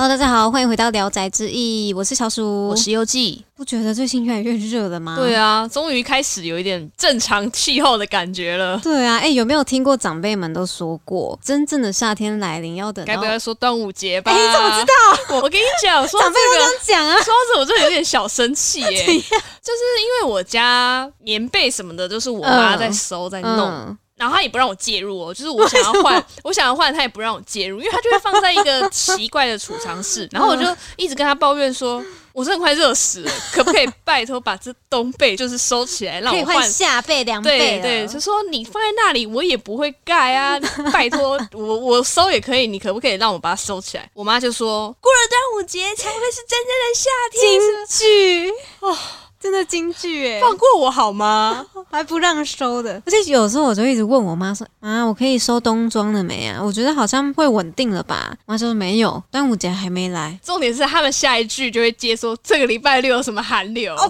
Hello，大家好，欢迎回到《聊斋志异》，我是小鼠，我是游记。不觉得最近越来越热了吗？对啊，终于开始有一点正常气候的感觉了。对啊，哎，有没有听过长辈们都说过，真正的夏天来临要等？该不要说端午节吧？哎，你怎么知道？我我跟你讲，说长辈都这样讲啊。说着我就有点小生气耶，就是因为我家棉被什么的都是我妈在收在弄。然后他也不让我介入哦，就是我想要换，我想要换，他也不让我介入，因为他就会放在一个奇怪的储藏室。然后我就一直跟他抱怨说，我真的快热死了，可不可以拜托把这冬被就是收起来，让我换下被凉被？对对，就说你放在那里，我也不会盖啊，拜托我我收也可以，你可不可以让我把它收起来？我妈就说，过了端午节才会是真正的夏天。京剧哦。真的京剧哎，放过我好吗？还不让收的，而且有时候我就一直问我妈说：“啊，我可以收冬装了没啊？我觉得好像会稳定了吧？”妈说：“没有，端午节还没来。”重点是他们下一句就会接说：“这个礼拜六有什么寒流？”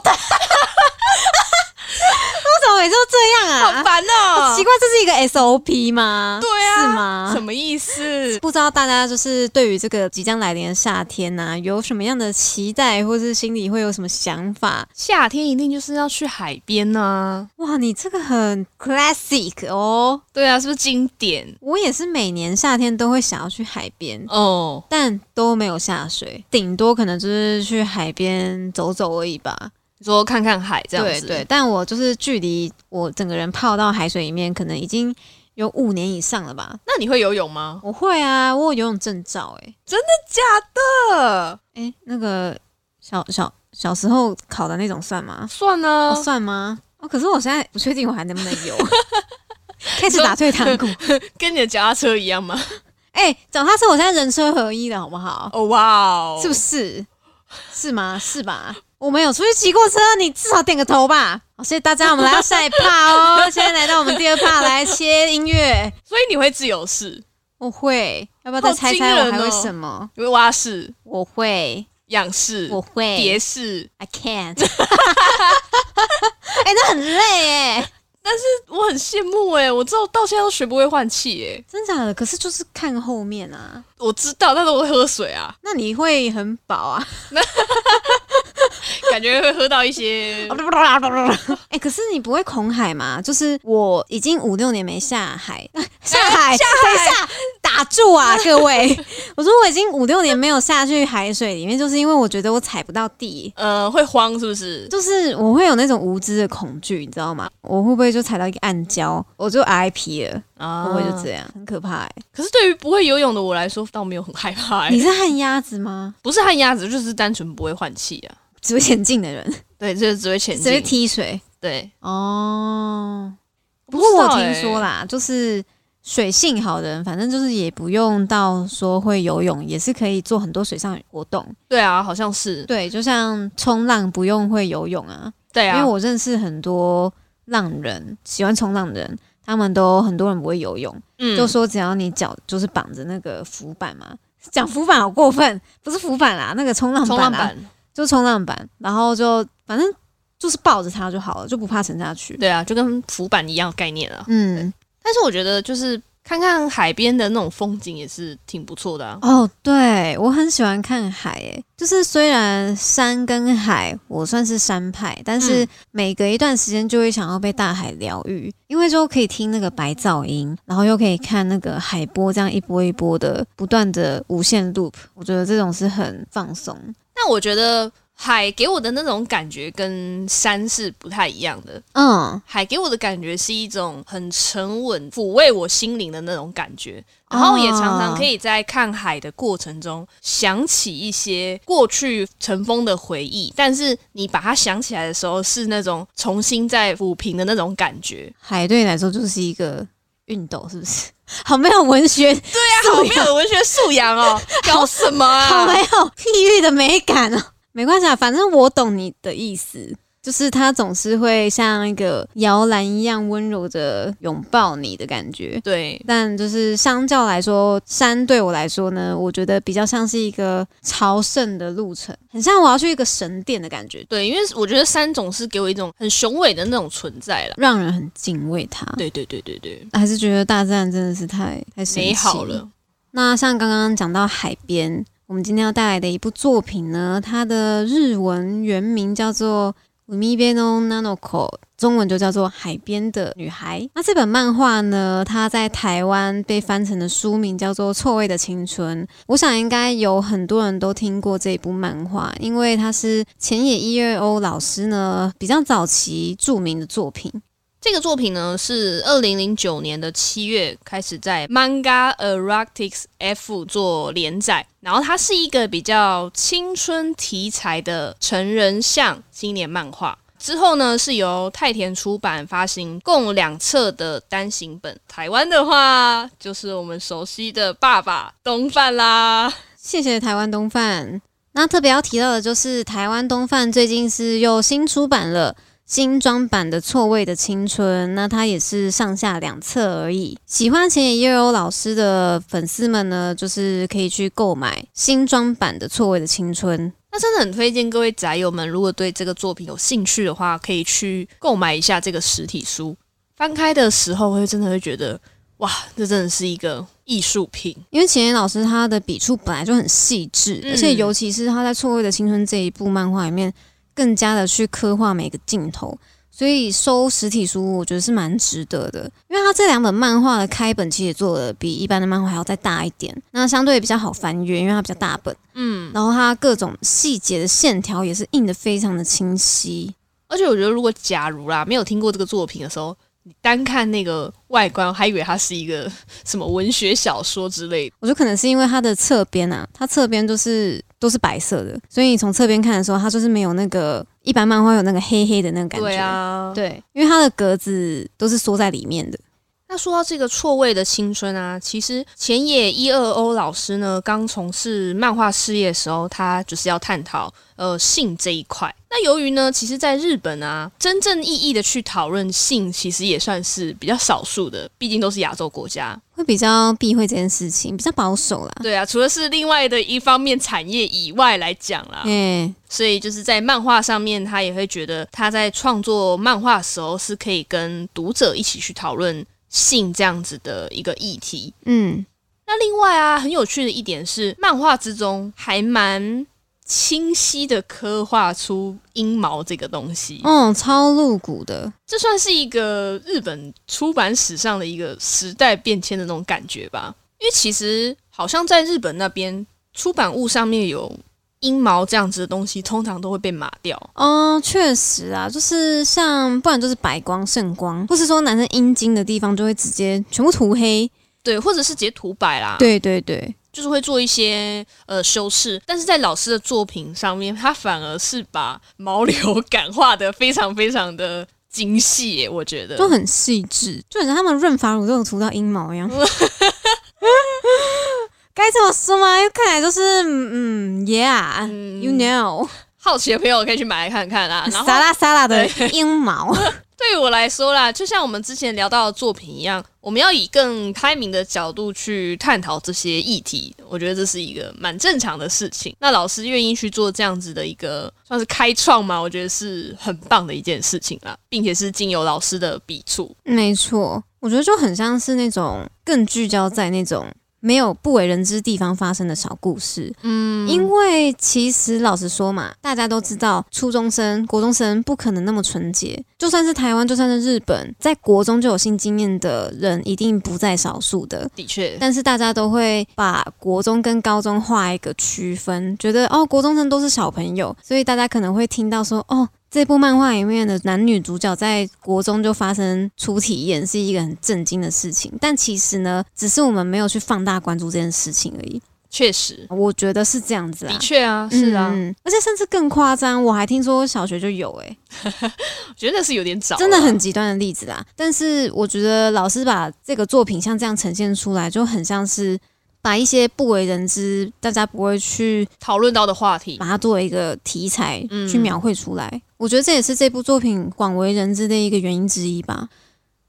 为什么每次都这样啊？好烦哦！奇怪，这是一个 SOP 吗？对啊，是吗？什么意思？不知道大家就是对于这个即将来临的夏天呐，有什么样的期待，或是心里会有什么想法？夏天一定就是要去海边呢！哇，你这个很 classic 哦。对啊，是不是经典？我也是每年夏天都会想要去海边哦，但都没有下水，顶多可能就是去海边走走而已吧。说看看海这样子，对对，但我就是距离我整个人泡到海水里面，可能已经有五年以上了吧？那你会游泳吗？我会啊，我有游泳证照，哎，真的假的？哎，那个小小小时候考的那种算吗？算呢，算吗？哦，可是我现在不确定我还能不能游，开始打退堂鼓，跟你的脚踏车一样吗？哎，脚踏车我现在人车合一的，好不好？哦哇哦，是不是？是吗？是吧？我没有出去骑过车，你至少点个头吧。好，谢谢大家，我们来到下一趴哦。现在来到我们第二趴，来切音乐。所以你会自由式？我会，要不要再猜猜我还会什么？会蛙式？我会。仰式？我会。蝶式？I can't。哎，那很累哎。但是我很羡慕哎，我知道到现在都学不会换气哎，真假的？可是就是看后面啊，我知道，但是我会喝水啊。那你会很饱啊？感觉会喝到一些。哎，可是你不会恐海吗？就是我已经五六年没下海，下海，下海。下打住啊，各位！我说我已经五六年没有下去海水里面，就是因为我觉得我踩不到地，呃，会慌是不是？就是我会有那种无知的恐惧，你知道吗？我会不会就踩到一个暗礁，我就 I P 了？会不会就这样？很可怕哎！可是对于不会游泳的我来说，倒没有很害怕。你是旱鸭子吗？不是旱鸭子，就是单纯不会换气啊，只会前进的人。对，就是只会前进，只会踢水。对，哦。不过我听说啦，就是。水性好的人，反正就是也不用到说会游泳，也是可以做很多水上活动。对啊，好像是。对，就像冲浪不用会游泳啊。对啊。因为我认识很多浪人，喜欢冲浪的人，他们都很多人不会游泳，嗯，就说只要你脚就是绑着那个浮板嘛，讲浮板好过分，不是浮板啦，那个冲浪板啊，就冲浪板，然后就反正就是抱着它就好了，就不怕沉下去。对啊，就跟浮板一样概念啊。嗯。但是我觉得，就是看看海边的那种风景也是挺不错的哦。对我很喜欢看海，诶，就是虽然山跟海我算是山派，但是每隔一段时间就会想要被大海疗愈，因为就可以听那个白噪音，然后又可以看那个海波这样一波一波的不断的无限 loop，我觉得这种是很放松。那我觉得。海给我的那种感觉跟山是不太一样的。嗯，海给我的感觉是一种很沉稳、抚慰我心灵的那种感觉，然后也常常可以在看海的过程中想起一些过去尘封的回忆。但是你把它想起来的时候，是那种重新在抚平的那种感觉。海对你来说就是一个熨斗，是不是？好没有文学，对呀，好没有文学素养哦，搞什么啊？好没有抑郁的美感哦。没关系啊，反正我懂你的意思，就是他总是会像一个摇篮一样温柔的拥抱你的感觉。对，但就是相较来说，山对我来说呢，我觉得比较像是一个朝圣的路程，很像我要去一个神殿的感觉。对，因为我觉得山总是给我一种很雄伟的那种存在了，让人很敬畏它。对对对对对，还是觉得大自然真的是太太美好了。那像刚刚讲到海边。我们今天要带来的一部作品呢，它的日文原名叫做《海边的男の子》，中文就叫做《海边的女孩》。那这本漫画呢，它在台湾被翻成的书名叫做《臭味的青春》。我想应该有很多人都听过这一部漫画，因为它是浅野一二欧老师呢比较早期著名的作品。这个作品呢，是二零零九年的七月开始在 Manga Erotics F 做连载，然后它是一个比较青春题材的成人向青年漫画。之后呢，是由太田出版发行共两册的单行本。台湾的话，就是我们熟悉的爸爸东贩啦。谢谢台湾东贩。那特别要提到的就是台湾东贩最近是又新出版了。精装版的《错位的青春》，那它也是上下两册而已。喜欢前野悠悠老师的粉丝们呢，就是可以去购买新装版的《错位的青春》。那真的很推荐各位宅友们，如果对这个作品有兴趣的话，可以去购买一下这个实体书。翻开的时候，会真的会觉得，哇，这真的是一个艺术品。因为前野老师他的笔触本来就很细致，而且尤其是他在《错位的青春》这一部漫画里面。更加的去刻画每个镜头，所以收实体书我觉得是蛮值得的。因为它这两本漫画的开本其实做的比一般的漫画还要再大一点，那相对比较好翻阅，因为它比较大本。嗯，然后它各种细节的线条也是印的非常的清晰。而且我觉得，如果假如啦没有听过这个作品的时候，你单看那个外观，还以为它是一个什么文学小说之类的。我觉得可能是因为它的侧边啊，它侧边就是都是白色的，所以你从侧边看的时候，它就是没有那个一般漫画有那个黑黑的那个感觉。对啊，对，因为它的格子都是缩在里面的。那说到这个错位的青春啊，其实前野一二欧老师呢，刚从事漫画事业的时候，他就是要探讨呃性这一块。那由于呢，其实在日本啊，真正意义的去讨论性，其实也算是比较少数的，毕竟都是亚洲国家，会比较避讳这件事情，比较保守啦。对啊，除了是另外的一方面产业以外来讲啦，嗯，所以就是在漫画上面，他也会觉得他在创作漫画的时候是可以跟读者一起去讨论。性这样子的一个议题，嗯，那另外啊，很有趣的一点是，漫画之中还蛮清晰的刻画出阴毛这个东西，嗯，超露骨的，这算是一个日本出版史上的一个时代变迁的那种感觉吧。因为其实好像在日本那边出版物上面有。阴毛这样子的东西，通常都会被码掉。哦，确实啊，就是像不然就是白光、圣光，或是说男生阴茎的地方就会直接全部涂黑，对，或者是直接涂白啦。对对对，就是会做一些呃修饰。但是在老师的作品上面，他反而是把毛流感化的非常非常的精细，我觉得都很细致，就像他们润发乳都有涂到阴毛一样。该这么说吗？看来就是嗯，Yeah，you know，好奇的朋友可以去买来看看啦。沙拉沙拉的阴毛，对于我来说啦，就像我们之前聊到的作品一样，我们要以更开明的角度去探讨这些议题，我觉得这是一个蛮正常的事情。那老师愿意去做这样子的一个算是开创嘛？我觉得是很棒的一件事情啦，并且是经由老师的笔触。没错，我觉得就很像是那种更聚焦在那种。没有不为人知地方发生的小故事，嗯，因为其实老实说嘛，大家都知道初中生、国中生不可能那么纯洁，就算是台湾，就算是日本，在国中就有性经验的人一定不在少数的，的确。但是大家都会把国中跟高中画一个区分，觉得哦，国中生都是小朋友，所以大家可能会听到说哦。这部漫画里面的男女主角在国中就发生初体验，是一个很震惊的事情。但其实呢，只是我们没有去放大关注这件事情而已。确实，我觉得是这样子啊。的确啊，是啊，而且甚至更夸张，我还听说小学就有哎，我觉得是有点早，真的很极端的例子啦。但是我觉得老师把这个作品像这样呈现出来，就很像是。把一些不为人知、大家不会去讨论到的话题，把它作为一个题材去描绘出来。我觉得这也是这部作品广为人知的一个原因之一吧。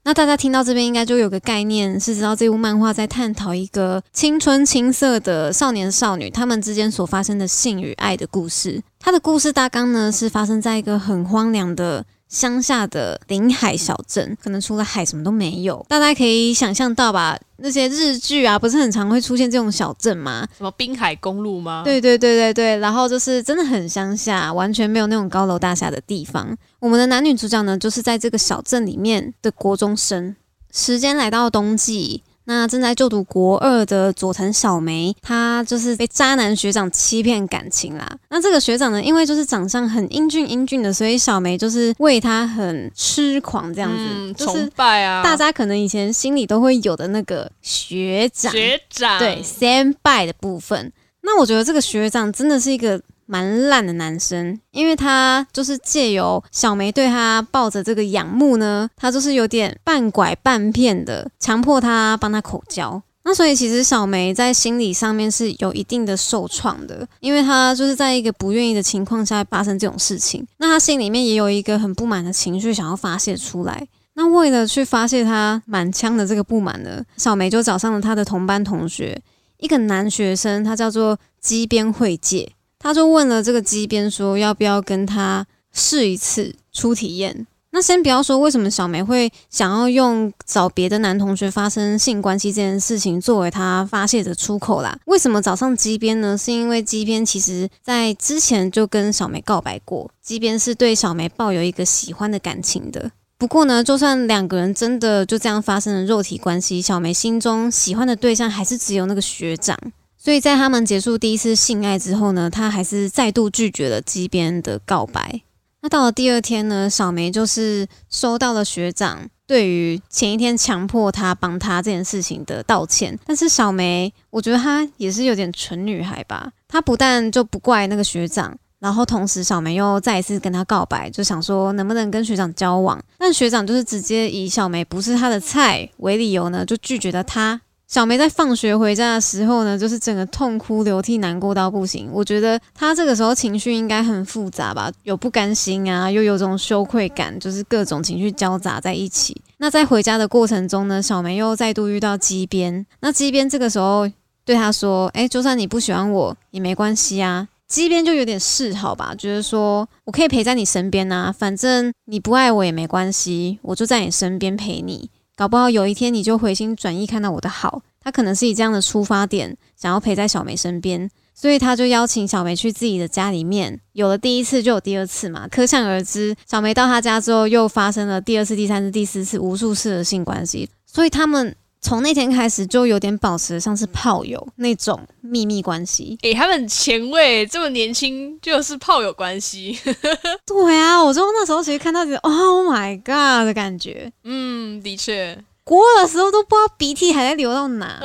那大家听到这边，应该就有个概念，是知道这部漫画在探讨一个青春青涩的少年少女他们之间所发生的性与爱的故事。它的故事大纲呢，是发生在一个很荒凉的。乡下的临海小镇，可能除了海什么都没有。大家可以想象到吧？那些日剧啊，不是很常会出现这种小镇吗？什么滨海公路吗？对对对对对。然后就是真的很乡下，完全没有那种高楼大厦的地方。我们的男女主角呢，就是在这个小镇里面的国中生。时间来到冬季。那正在就读国二的佐藤小梅，她就是被渣男学长欺骗感情啦。那这个学长呢，因为就是长相很英俊英俊的，所以小梅就是为他很痴狂这样子，崇拜啊！大家可能以前心里都会有的那个学长，学长对 sam by 的部分。那我觉得这个学长真的是一个。蛮烂的男生，因为他就是借由小梅对他抱着这个仰慕呢，他就是有点半拐半骗的，强迫他帮他口交。那所以其实小梅在心理上面是有一定的受创的，因为他就是在一个不愿意的情况下发生这种事情，那他心里面也有一个很不满的情绪想要发泄出来。那为了去发泄他满腔的这个不满呢，小梅就找上了他的同班同学，一个男学生，他叫做基边会介。他就问了这个机边说要不要跟他试一次初体验。那先不要说为什么小梅会想要用找别的男同学发生性关系这件事情作为他发泄的出口啦。为什么找上机边呢？是因为机边其实在之前就跟小梅告白过，机边是对小梅抱有一个喜欢的感情的。不过呢，就算两个人真的就这样发生了肉体关系，小梅心中喜欢的对象还是只有那个学长。所以在他们结束第一次性爱之后呢，他还是再度拒绝了基边的告白。那到了第二天呢，小梅就是收到了学长对于前一天强迫他帮他这件事情的道歉。但是小梅，我觉得她也是有点蠢女孩吧。她不但就不怪那个学长，然后同时小梅又再一次跟他告白，就想说能不能跟学长交往。但学长就是直接以小梅不是他的菜为理由呢，就拒绝了他。小梅在放学回家的时候呢，就是整个痛哭流涕、难过到不行。我觉得她这个时候情绪应该很复杂吧，有不甘心啊，又有种羞愧感，就是各种情绪交杂在一起。那在回家的过程中呢，小梅又再度遇到机边。那机边这个时候对她说：“诶，就算你不喜欢我也没关系啊。”机边就有点示好吧，觉得说我可以陪在你身边呐，反正你不爱我也没关系，我就在你身边陪你。搞不好有一天你就回心转意，看到我的好。他可能是以这样的出发点，想要陪在小梅身边，所以他就邀请小梅去自己的家里面。有了第一次，就有第二次嘛，可想而知，小梅到他家之后，又发生了第二次、第三次、第四次，无数次的性关系。所以他们从那天开始，就有点保持像是炮友那种秘密关系。诶，他们前卫，这么年轻就是炮友关系。对啊，我就那时候其实看到觉得 Oh my God 的感觉。嗯，的确。国二的时候都不知道鼻涕还在流到哪，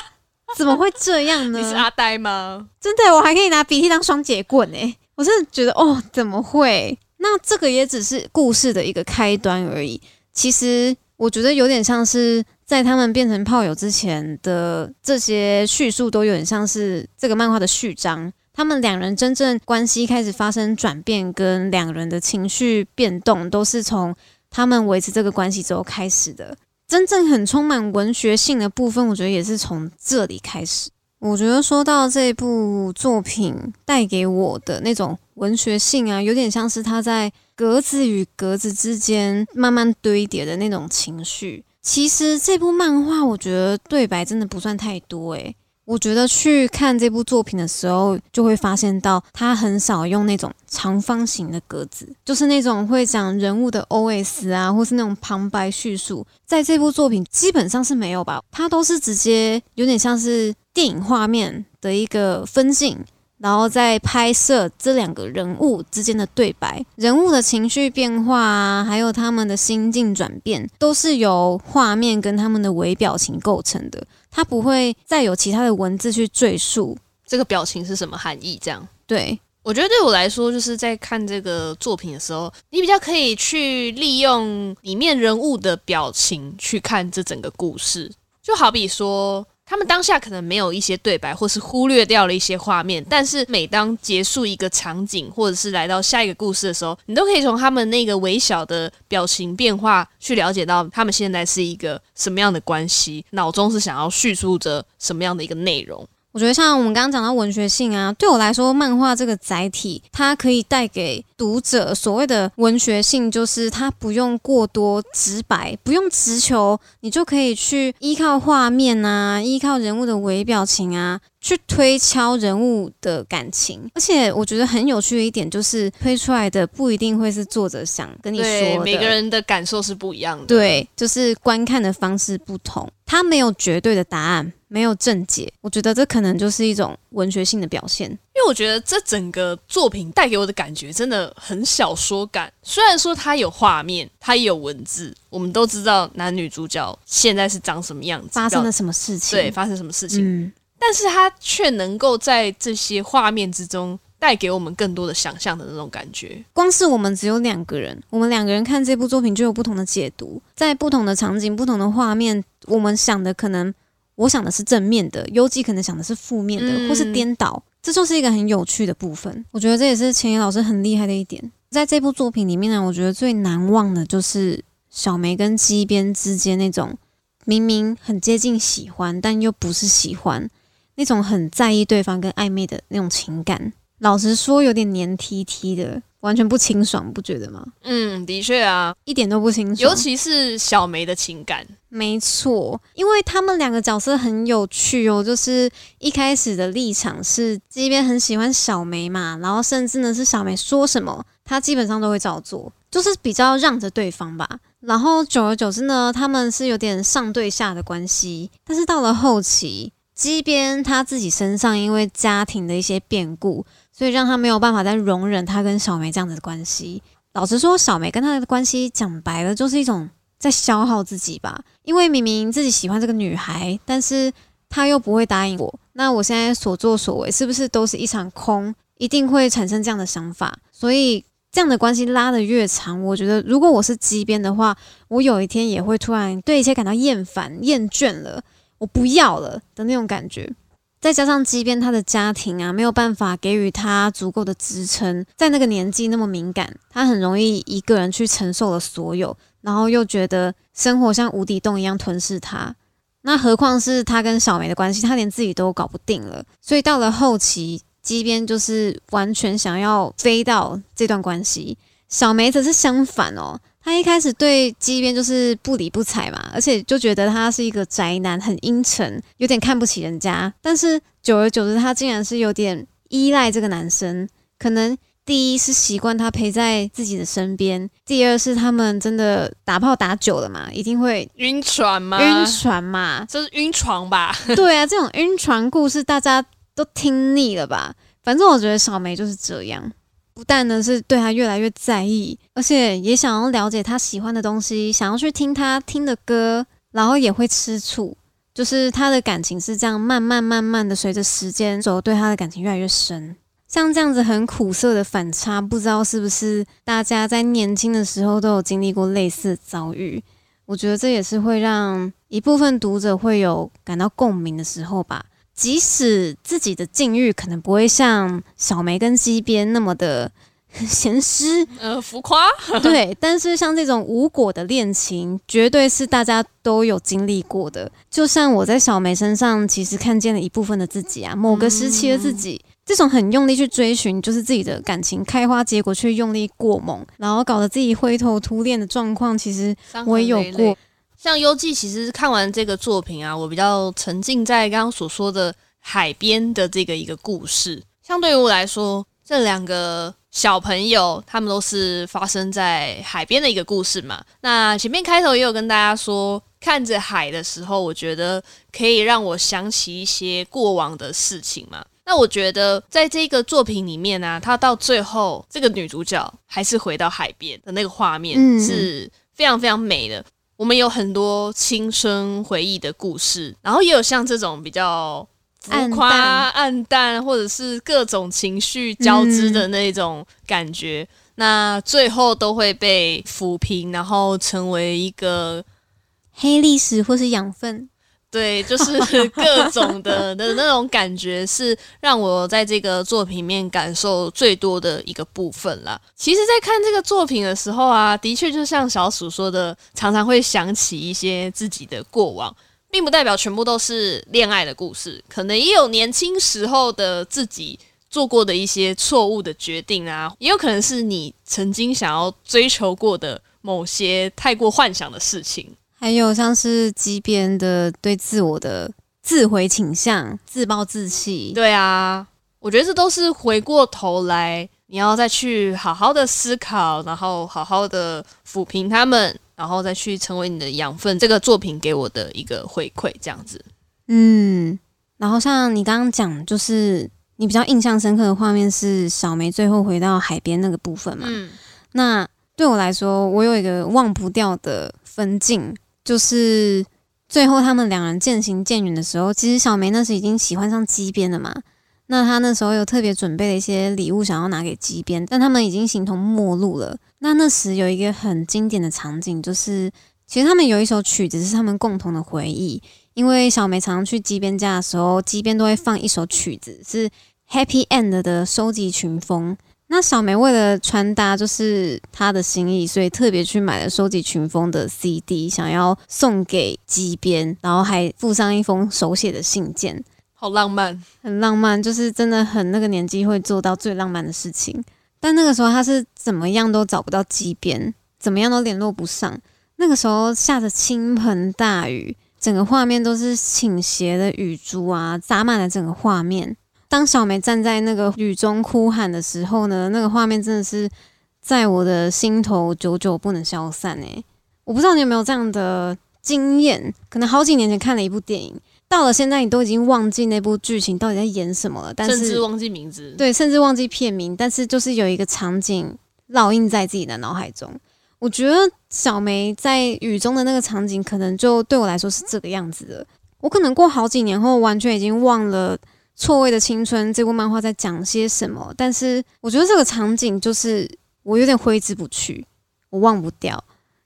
怎么会这样呢？你是阿呆吗？真的，我还可以拿鼻涕当双截棍哎！我真的觉得哦，怎么会？那这个也只是故事的一个开端而已。其实我觉得有点像是在他们变成炮友之前的这些叙述，都有点像是这个漫画的序章。他们两人真正关系开始发生转变，跟两人的情绪变动，都是从他们维持这个关系之后开始的。真正很充满文学性的部分，我觉得也是从这里开始。我觉得说到这部作品带给我的那种文学性啊，有点像是他在格子与格子之间慢慢堆叠的那种情绪。其实这部漫画，我觉得对白真的不算太多，诶。我觉得去看这部作品的时候，就会发现到他很少用那种长方形的格子，就是那种会讲人物的 O.S. 啊，或是那种旁白叙述，在这部作品基本上是没有吧。他都是直接有点像是电影画面的一个分镜，然后再拍摄这两个人物之间的对白，人物的情绪变化啊，还有他们的心境转变，都是由画面跟他们的微表情构成的。他不会再有其他的文字去赘述这个表情是什么含义。这样，对我觉得对我来说，就是在看这个作品的时候，你比较可以去利用里面人物的表情去看这整个故事。就好比说。他们当下可能没有一些对白，或是忽略掉了一些画面，但是每当结束一个场景，或者是来到下一个故事的时候，你都可以从他们那个微小的表情变化去了解到他们现在是一个什么样的关系，脑中是想要叙述着什么样的一个内容。我觉得像我们刚刚讲到文学性啊，对我来说，漫画这个载体，它可以带给读者所谓的文学性，就是它不用过多直白，不用直球，你就可以去依靠画面啊，依靠人物的微表情啊。去推敲人物的感情，而且我觉得很有趣的一点就是，推出来的不一定会是作者想跟你说的，每个人的感受是不一样的。对，就是观看的方式不同，他没有绝对的答案，没有正解。我觉得这可能就是一种文学性的表现，因为我觉得这整个作品带给我的感觉真的很小说感。虽然说它有画面，它也有文字，我们都知道男女主角现在是长什么样子，发生了什么事情，对，发生什么事情。嗯。但是它却能够在这些画面之中带给我们更多的想象的那种感觉。光是我们只有两个人，我们两个人看这部作品就有不同的解读，在不同的场景、不同的画面，我们想的可能，我想的是正面的，优记可能想的是负面的，或是颠倒，这就是一个很有趣的部分。我觉得这也是钱野老师很厉害的一点。在这部作品里面呢，我觉得最难忘的就是小梅跟基边之间那种明明很接近喜欢，但又不是喜欢。那种很在意对方跟暧昧的那种情感，老实说有点黏 T T 的，完全不清爽，不觉得吗？嗯，的确啊，一点都不清爽，尤其是小梅的情感。没错，因为他们两个角色很有趣哦，就是一开始的立场是这边很喜欢小梅嘛，然后甚至呢是小梅说什么，他基本上都会照做，就是比较让着对方吧。然后久而久之呢，他们是有点上对下的关系，但是到了后期。即便他自己身上因为家庭的一些变故，所以让他没有办法再容忍他跟小梅这样子的关系。老实说，小梅跟他的关系讲白了就是一种在消耗自己吧。因为明明自己喜欢这个女孩，但是他又不会答应我，那我现在所作所为是不是都是一场空？一定会产生这样的想法。所以这样的关系拉得越长，我觉得如果我是机边的话，我有一天也会突然对一切感到厌烦、厌倦了。我不要了的那种感觉，再加上即便他的家庭啊没有办法给予他足够的支撑，在那个年纪那么敏感，他很容易一个人去承受了所有，然后又觉得生活像无底洞一样吞噬他。那何况是他跟小梅的关系，他连自己都搞不定了。所以到了后期，即便就是完全想要飞到这段关系，小梅则是相反哦。他一开始对基边就是不理不睬嘛，而且就觉得他是一个宅男，很阴沉，有点看不起人家。但是久而久之，他竟然是有点依赖这个男生。可能第一是习惯他陪在自己的身边，第二是他们真的打炮打久了嘛，一定会晕船吗？晕船嘛，这是晕床吧？对啊，这种晕船故事大家都听腻了吧？反正我觉得小梅就是这样。不但呢是对他越来越在意，而且也想要了解他喜欢的东西，想要去听他听的歌，然后也会吃醋。就是他的感情是这样慢慢慢慢的随着时间走，对他的感情越来越深。像这样子很苦涩的反差，不知道是不是大家在年轻的时候都有经历过类似遭遇？我觉得这也是会让一部分读者会有感到共鸣的时候吧。即使自己的境遇可能不会像小梅跟西边那么的 咸湿，呃，浮夸，对，但是像这种无果的恋情，绝对是大家都有经历过的。就像我在小梅身上，其实看见了一部分的自己啊，某个时期的自己，这种很用力去追寻，就是自己的感情开花结果，却用力过猛，然后搞得自己灰头土脸的状况，其实我也有过。像《幽记》，其实看完这个作品啊，我比较沉浸在刚刚所说的海边的这个一个故事。相对于我来说，这两个小朋友他们都是发生在海边的一个故事嘛。那前面开头也有跟大家说，看着海的时候，我觉得可以让我想起一些过往的事情嘛。那我觉得在这个作品里面呢，她到最后这个女主角还是回到海边的那个画面是非常非常美的。我们有很多青春回忆的故事，然后也有像这种比较浮夸、暗淡，或者是各种情绪交织的那种感觉，那最后都会被抚平，然后成为一个黑历史或是养分。对，就是 各种的的那种感觉，是让我在这个作品面感受最多的一个部分啦。其实，在看这个作品的时候啊，的确就像小鼠说的，常常会想起一些自己的过往。并不代表全部都是恋爱的故事，可能也有年轻时候的自己做过的一些错误的决定啊，也有可能是你曾经想要追求过的某些太过幻想的事情，还有像是机边的对自我的自毁倾向、自暴自弃。对啊，我觉得这都是回过头来你要再去好好的思考，然后好好的抚平他们。然后再去成为你的养分，这个作品给我的一个回馈，这样子。嗯，然后像你刚刚讲，就是你比较印象深刻的画面是小梅最后回到海边那个部分嘛？嗯。那对我来说，我有一个忘不掉的分镜，就是最后他们两人渐行渐远的时候，其实小梅那时已经喜欢上基边了嘛。那他那时候有特别准备了一些礼物，想要拿给基边，但他们已经形同陌路了。那那时有一个很经典的场景，就是其实他们有一首曲子是他们共同的回忆，因为小梅常常去基边家的时候，基边都会放一首曲子，是 Happy End 的收集群风。那小梅为了穿搭就是她的心意，所以特别去买了收集群风的 CD，想要送给机边，然后还附上一封手写的信件。好浪漫，很浪漫，就是真的很那个年纪会做到最浪漫的事情。但那个时候他是怎么样都找不到机边，怎么样都联络不上。那个时候下着倾盆大雨，整个画面都是倾斜的雨珠啊，洒满了整个画面。当小梅站在那个雨中哭喊的时候呢，那个画面真的是在我的心头久久不能消散诶，我不知道你有没有这样的经验，可能好几年前看了一部电影。到了现在，你都已经忘记那部剧情到底在演什么了，但是甚至忘记名字，对，甚至忘记片名，但是就是有一个场景烙印在自己的脑海中。我觉得小梅在雨中的那个场景，可能就对我来说是这个样子的。我可能过好几年后，完全已经忘了《错位的青春》这部漫画在讲些什么，但是我觉得这个场景就是我有点挥之不去，我忘不掉。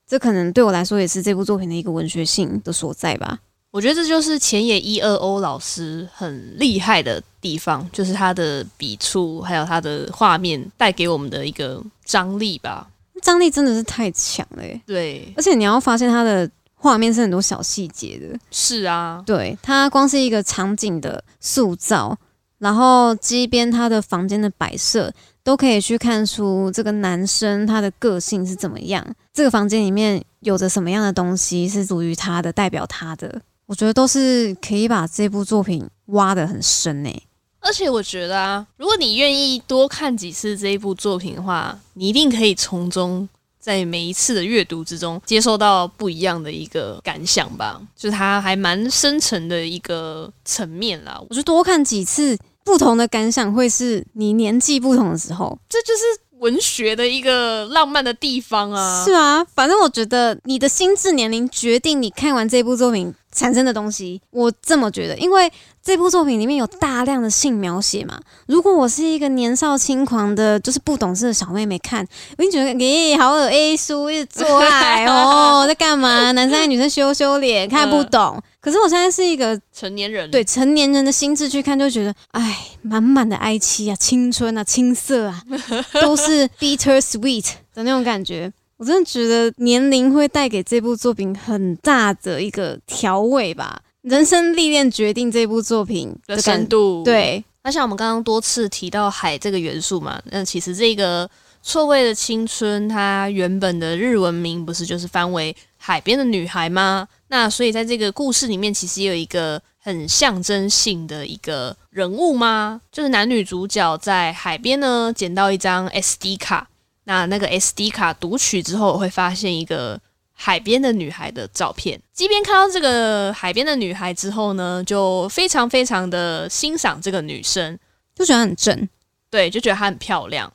这可能对我来说也是这部作品的一个文学性的所在吧。我觉得这就是前野一二欧老师很厉害的地方，就是他的笔触，还有他的画面带给我们的一个张力吧。张力真的是太强了，对。而且你要发现他的画面是很多小细节的。是啊，对它光是一个场景的塑造，然后机边他的房间的摆设，都可以去看出这个男生他的个性是怎么样。这个房间里面有着什么样的东西是属于他的，代表他的。我觉得都是可以把这部作品挖得很深诶，而且我觉得啊，如果你愿意多看几次这一部作品的话，你一定可以从中在每一次的阅读之中接受到不一样的一个感想吧，就是它还蛮深层的一个层面啦。我觉得多看几次，不同的感想会是你年纪不同的时候，这就是文学的一个浪漫的地方啊。是啊，反正我觉得你的心智年龄决定你看完这部作品。产生的东西，我这么觉得，因为这部作品里面有大量的性描写嘛。如果我是一个年少轻狂的，就是不懂事的小妹妹看，我就觉得，咦，好恶 A 书一直做爱 哦，在干嘛？男生女生羞羞脸，看不懂。可是我现在是一个成年人，对成年人的心智去看，就觉得，哎，满满的哀戚啊，青春啊，青涩啊，都是 bitter sweet 的那种感觉。我真的觉得年龄会带给这部作品很大的一个调味吧，人生历练决定这部作品的深度。对，那像我们刚刚多次提到海这个元素嘛，那其实这个错位的青春，它原本的日文名不是就是翻为海边的女孩吗？那所以在这个故事里面，其实有一个很象征性的一个人物吗？就是男女主角在海边呢捡到一张 SD 卡。那那个 SD 卡读取之后，我会发现一个海边的女孩的照片。即便看到这个海边的女孩之后呢，就非常非常的欣赏这个女生，就觉得很正，对，就觉得她很漂亮，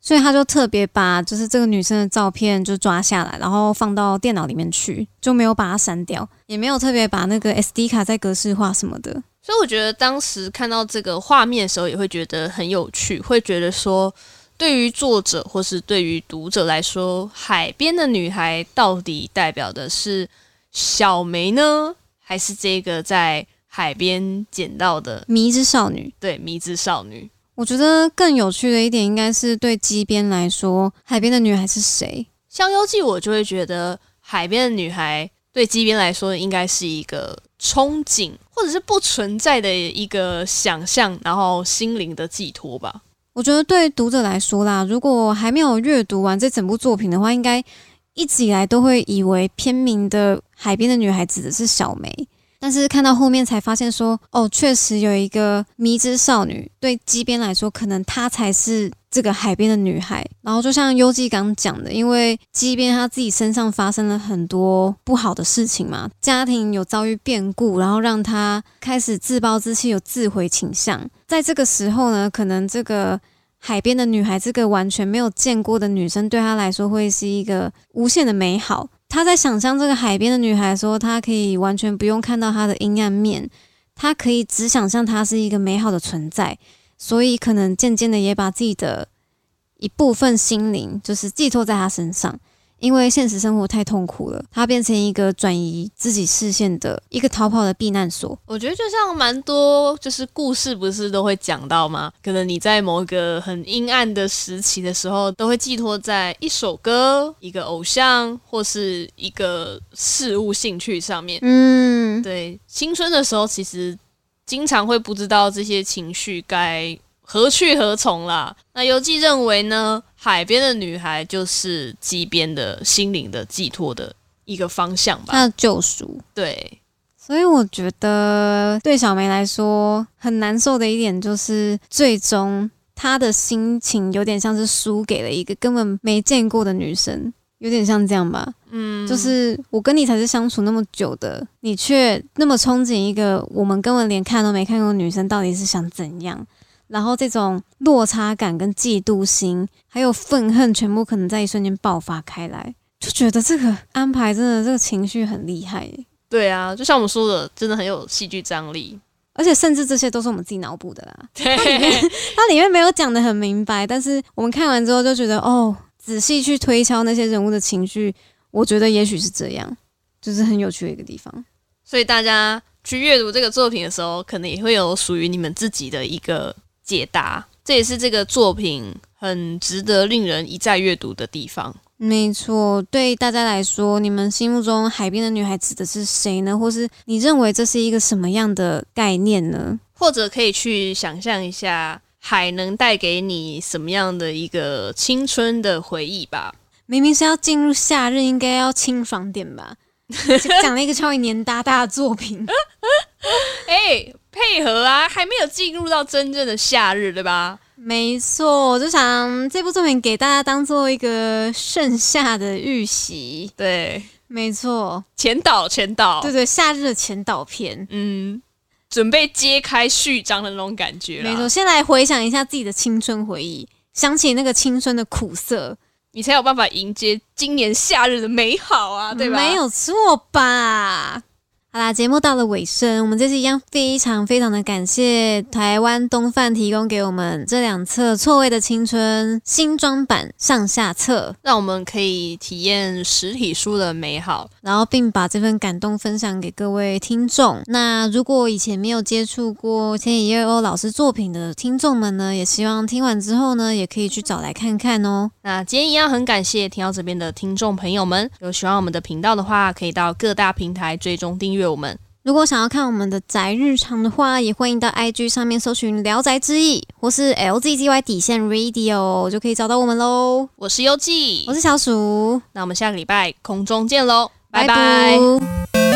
所以他就特别把就是这个女生的照片就抓下来，然后放到电脑里面去，就没有把它删掉，也没有特别把那个 SD 卡再格式化什么的。所以我觉得当时看到这个画面的时候，也会觉得很有趣，会觉得说。对于作者或是对于读者来说，海边的女孩到底代表的是小梅呢，还是这个在海边捡到的迷之少女？对，迷之少女。我觉得更有趣的一点，应该是对基边来说，海边的女孩是谁？《香幽记》我就会觉得，海边的女孩。对基边来说应该是一个憧憬，或者是不存在的一个想象，然后心灵的寄托吧。我觉得对读者来说啦，如果还没有阅读完这整部作品的话，应该一直以来都会以为片名的《海边的女孩》指的是小梅。但是看到后面才发现，说哦，确实有一个迷之少女，对基边来说，可能她才是这个海边的女孩。然后就像优纪刚讲的，因为基边他自己身上发生了很多不好的事情嘛，家庭有遭遇变故，然后让他开始自暴自弃，有自毁倾向。在这个时候呢，可能这个海边的女孩，这个完全没有见过的女生，对她来说会是一个无限的美好。她在想象这个海边的女孩，说她可以完全不用看到她的阴暗面，她可以只想象她是一个美好的存在，所以可能渐渐的也把自己的一部分心灵，就是寄托在他身上。因为现实生活太痛苦了，他变成一个转移自己视线的一个逃跑的避难所。我觉得就像蛮多就是故事，不是都会讲到吗？可能你在某个很阴暗的时期的时候，都会寄托在一首歌、一个偶像或是一个事物兴趣上面。嗯，对，青春的时候其实经常会不知道这些情绪该何去何从啦。那游记认为呢？海边的女孩就是机边的心灵的寄托的一个方向吧，她的救赎。对，所以我觉得对小梅来说很难受的一点就是，最终她的心情有点像是输给了一个根本没见过的女生，有点像这样吧。嗯，就是我跟你才是相处那么久的，你却那么憧憬一个我们根本连看都没看过的女生，到底是想怎样？然后这种落差感、跟嫉妒心，还有愤恨，全部可能在一瞬间爆发开来，就觉得这个安排真的这个情绪很厉害。对啊，就像我们说的，真的很有戏剧张力，而且甚至这些都是我们自己脑补的啦。对，它里面没有讲的很明白，但是我们看完之后就觉得，哦，仔细去推敲那些人物的情绪，我觉得也许是这样，就是很有趣的一个地方。所以大家去阅读这个作品的时候，可能也会有属于你们自己的一个。解答，这也是这个作品很值得令人一再阅读的地方。没错，对大家来说，你们心目中海边的女孩指的是谁呢？或是你认为这是一个什么样的概念呢？或者可以去想象一下，海能带给你什么样的一个青春的回忆吧？明明是要进入夏日，应该要清爽点吧？讲了一个超级黏哒哒的作品，哎。配合啊，还没有进入到真正的夏日，对吧？没错，我就想这部作品给大家当做一个盛夏的预习。对，没错，前导，前导，对对，夏日的前导片，嗯，准备揭开序章的那种感觉。没错，先来回想一下自己的青春回忆，想起那个青春的苦涩，你才有办法迎接今年夏日的美好啊，对吧？没有错吧？好啦，节目到了尾声，我们这次一样非常非常的感谢台湾东贩提供给我们这两册《错位的青春》新装版上下册，让我们可以体验实体书的美好，然后并把这份感动分享给各位听众。那如果以前没有接触过千野叶欧老师作品的听众们呢，也希望听完之后呢，也可以去找来看看哦。那今天一样很感谢听到这边的听众朋友们，有喜欢我们的频道的话，可以到各大平台追踪订阅。我们如果想要看我们的宅日常的话，也欢迎到 IG 上面搜寻“聊宅之意”或是 LZGY 底线 Radio，就可以找到我们喽。我是优记，我是小鼠，那我们下个礼拜空中见喽，拜拜。